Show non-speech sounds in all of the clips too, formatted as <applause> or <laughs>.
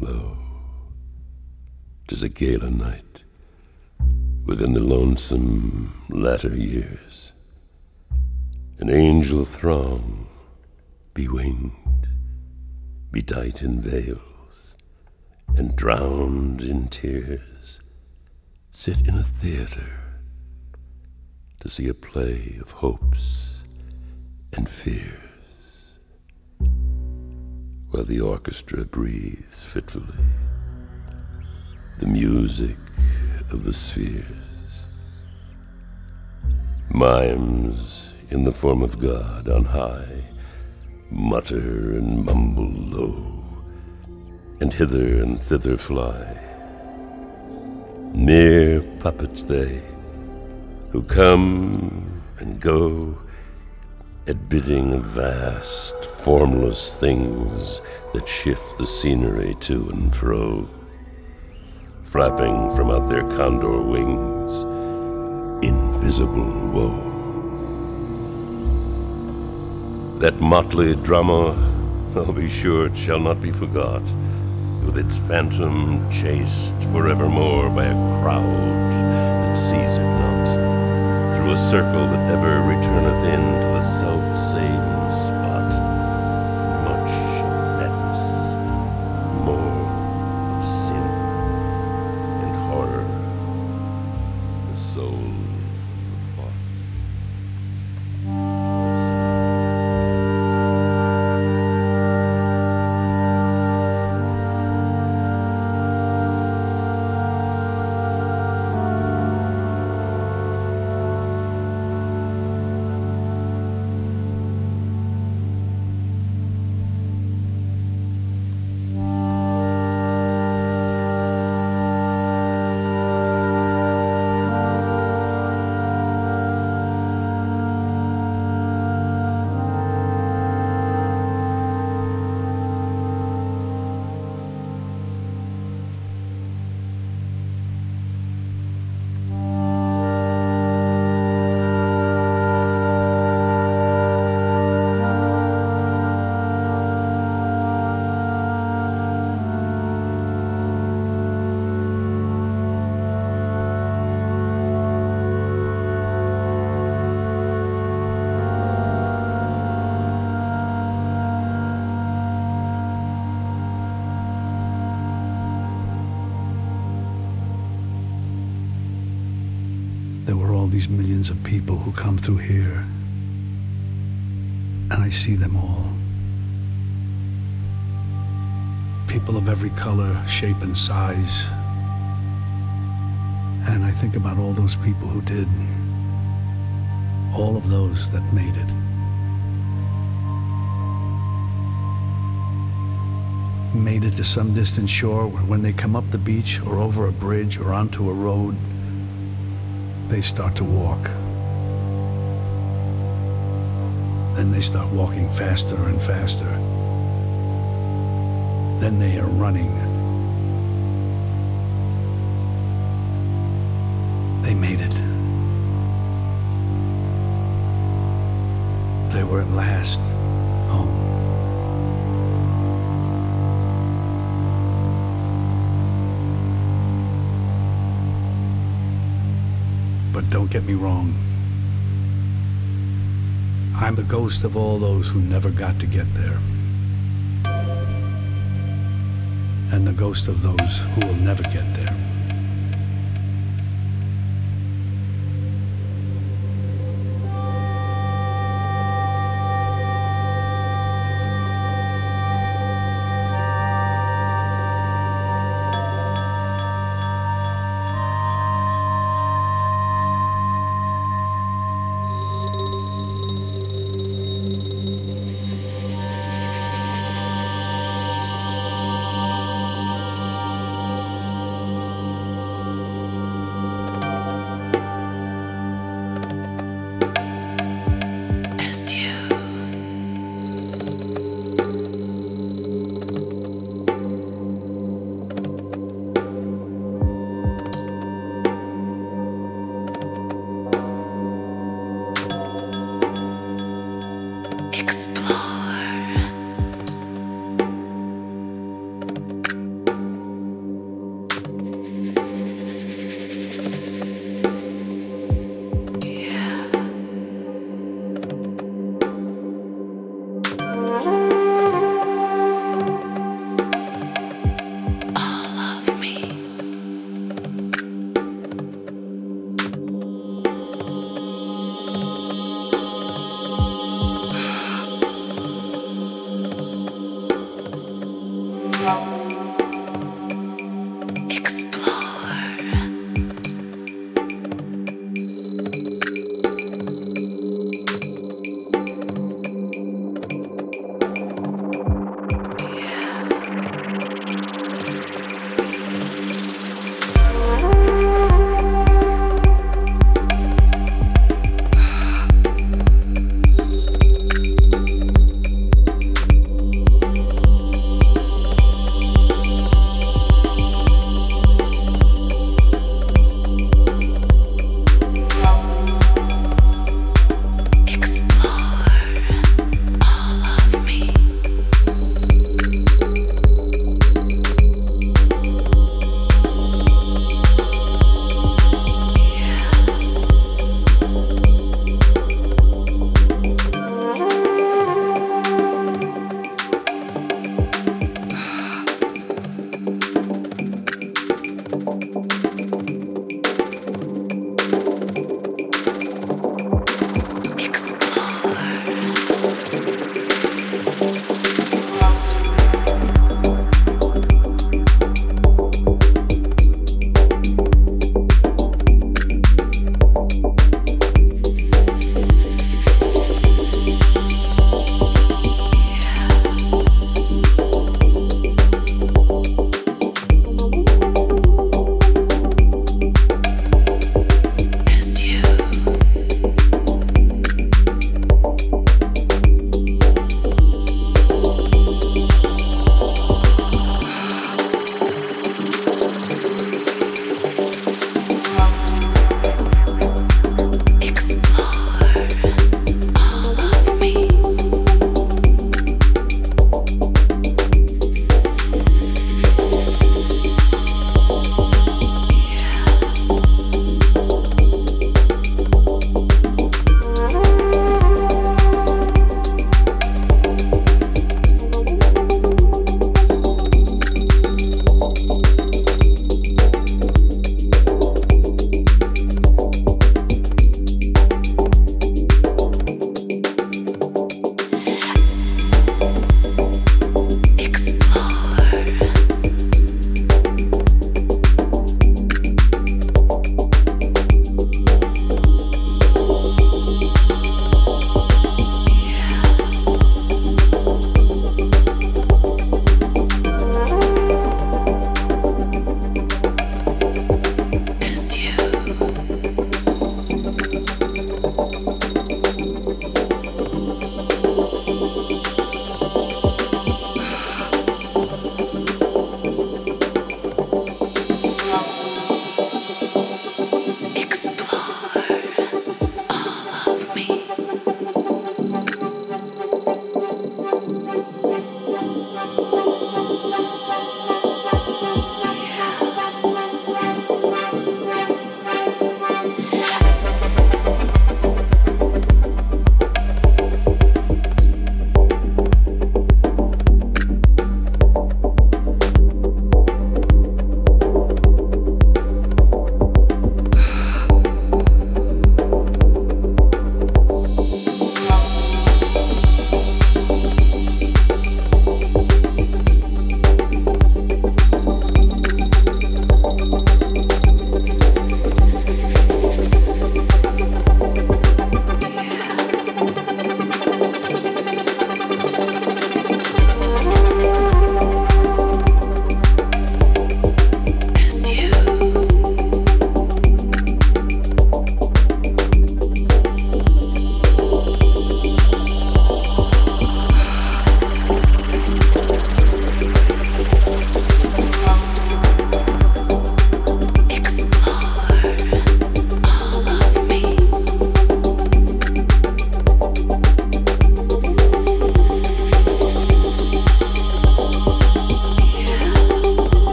Lo, tis a gala night within the lonesome latter years. An angel throng, bewinged, bedight in veils, and drowned in tears, sit in a theater to see a play of hopes and fears, while the orchestra breathes fitfully the music of the spheres. Mimes in the form of God on high mutter and mumble low, and hither and thither fly. Mere puppets they, who come and go at bidding of vast, formless things that shift the scenery to and fro, flapping from out their condor wings, invisible woe. That motley drama, oh, be sure it shall not be forgot, with its phantom chased forevermore by a crowd that seize it through a circle that ever returneth in to the self same these millions of people who come through here. And I see them all. People of every color, shape, and size. And I think about all those people who did. All of those that made it. Made it to some distant shore when they come up the beach or over a bridge or onto a road, they start to walk. Then they start walking faster and faster. Then they are running. Ghost of all those who never got to get there. And the ghost of those who will never get there.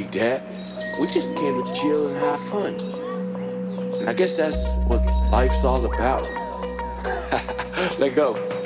Like that. We just came to chill and have fun. And I guess that's what life's all about. <laughs> Let go.